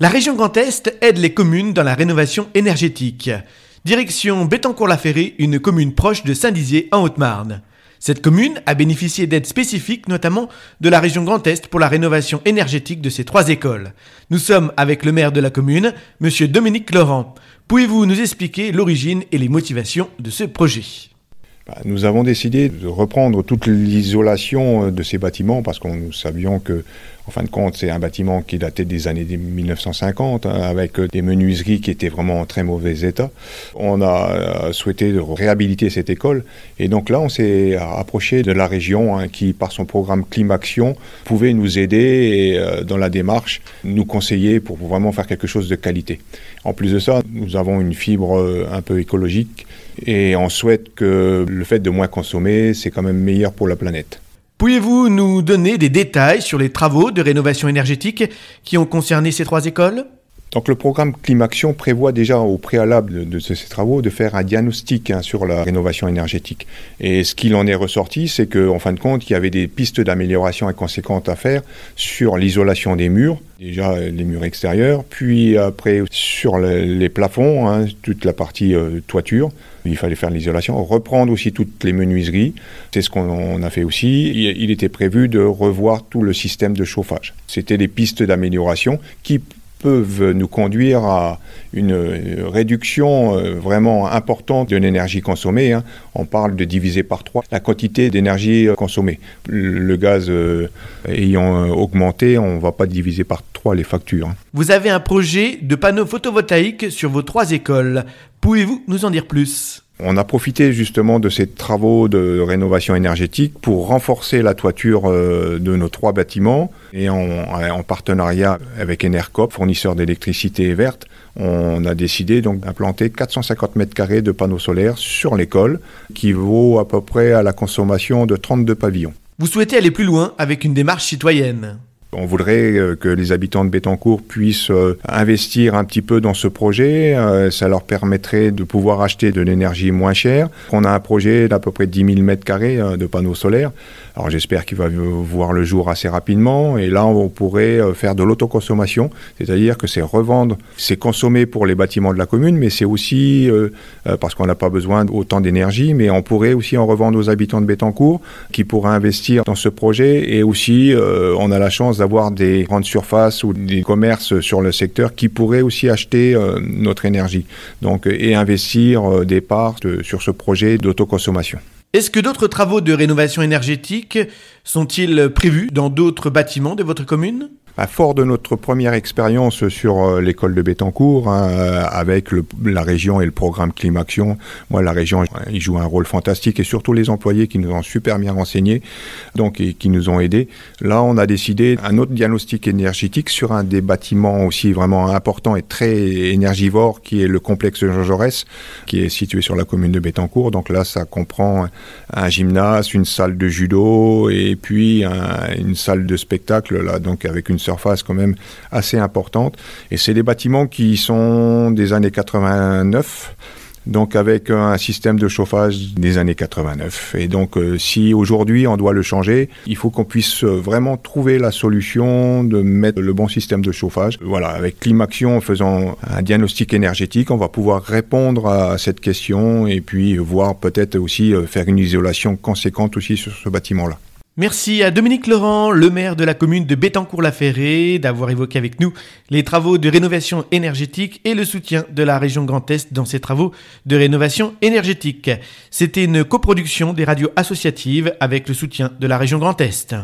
La région Grand Est aide les communes dans la rénovation énergétique. Direction Bétancourt-la-Ferrée, une commune proche de Saint-Dizier en Haute-Marne. Cette commune a bénéficié d'aides spécifiques, notamment de la région Grand Est pour la rénovation énergétique de ses trois écoles. Nous sommes avec le maire de la commune, monsieur Dominique Laurent. Pouvez-vous nous expliquer l'origine et les motivations de ce projet? Nous avons décidé de reprendre toute l'isolation euh, de ces bâtiments parce qu'on nous savions que, en fin de compte, c'est un bâtiment qui datait des années 1950 hein, avec euh, des menuiseries qui étaient vraiment en très mauvais état. On a euh, souhaité réhabiliter cette école et donc là, on s'est approché de la région hein, qui, par son programme Climaction, pouvait nous aider et, dans la démarche, nous conseiller pour vraiment faire quelque chose de qualité. En plus de ça, nous avons une fibre un peu écologique et on souhaite que fait de moins consommer, c'est quand même meilleur pour la planète. Pouvez-vous nous donner des détails sur les travaux de rénovation énergétique qui ont concerné ces trois écoles? Donc le programme Climaction prévoit déjà au préalable de, ces travaux de faire un diagnostic hein, sur la rénovation énergétique. Et ce qu'il en est ressorti, c'est qu'en fin de compte, il y avait des pistes d'amélioration inconséquentes à faire sur l'isolation des murs, déjà les murs extérieurs, puis après sur les plafonds, hein, toute la partie euh, toiture, il fallait faire l'isolation, reprendre aussi toutes les menuiseries, c'est ce qu'on a fait aussi. il était prévu de revoir tout le système de chauffage. C'était des pistes d'amélioration qui peuvent nous conduire à une réduction euh, vraiment importante de l'énergie consommée. Hein. On parle de diviser par trois la quantité d'énergie euh, consommée. Le gaz euh, ayant augmenté, on ne va pas diviser par trois les factures. Hein. Vous avez un projet de panneaux photovoltaïques sur vos trois écoles. Pouvez-vous nous en dire plus? On a profité justement de ces travaux de rénovation énergétique pour renforcer la toiture euh, de nos trois bâtiments et en, partenariat avec Enercop, fournisseur d'électricité verte, on a décidé donc d'implanter 450 mètres carrés de panneaux solaires sur l'école, qui vaut à peu près à la consommation de 32 pavillons. Vous souhaitez aller plus loin avec une démarche citoyenne? On voudrait euh, que les habitants de Bétancourt puissent euh, investir un petit peu dans ce projet. Euh, ça leur permettrait de pouvoir acheter de l'énergie moins chère. On a un projet d'à peu près 10 000 mètres carrés de panneaux solaires. Alors j'espère qu'il va voir le jour assez rapidement. Et là, on pourrait faire de l'autoconsommation, c'est-à-dire que c'est revendre, c'est consommer pour les bâtiments de la commune, mais c'est aussi parce qu'on n'a pas besoin d'autant d'énergie, mais on pourrait aussi en revendre aux habitants de Bétancourt qui pourraient investir dans ce projet. Et aussi, on a la chance d'avoir des grandes surfaces ou des commerces sur le secteur qui pourraient aussi acheter euh, notre énergie donc, et investir euh, des parts sur ce projet d'autoconsommation. Est-ce que d'autres travaux de rénovation énergétique sont-ils prévus dans d'autres bâtiments de votre commune? À fort de notre première expérience sur euh, l'école de Bétancourt, hein, euh, avec la région et le programme Climaction, moi, la région, il joue un rôle fantastique et surtout les employés qui nous ont super bien renseignés, donc, et qui nous ont aidés. Là, on a décidé un autre diagnostic énergétique sur un des bâtiments aussi vraiment important et très énergivore, qui est le complexe Jean Jaurès, qui est situé sur la commune de Bétancourt. Donc là, ça comprend un gymnase, une salle de judo et puis une salle de spectacle, là, donc avec une surface quand même assez importante. Et c'est des bâtiments qui sont des années 89 donc avec un système de chauffage des années 89. Et donc euh, si aujourd'hui on doit le changer, il faut qu'on puisse euh, vraiment trouver la solution de mettre le bon système de chauffage. Voilà, avec Climaction, en faisant un diagnostic énergétique, on va pouvoir répondre à cette question et puis voir peut-être aussi euh, faire une isolation conséquente aussi sur ce bâtiment-là. Merci à Dominique Laurent, le maire de la commune de Bétancourt-la-Ferrée, d'avoir évoqué avec nous les travaux de rénovation énergétique et le soutien de la région Grand Est dans ces travaux de rénovation énergétique. C'était une coproduction des radios associatives avec le soutien de la région Grand Est.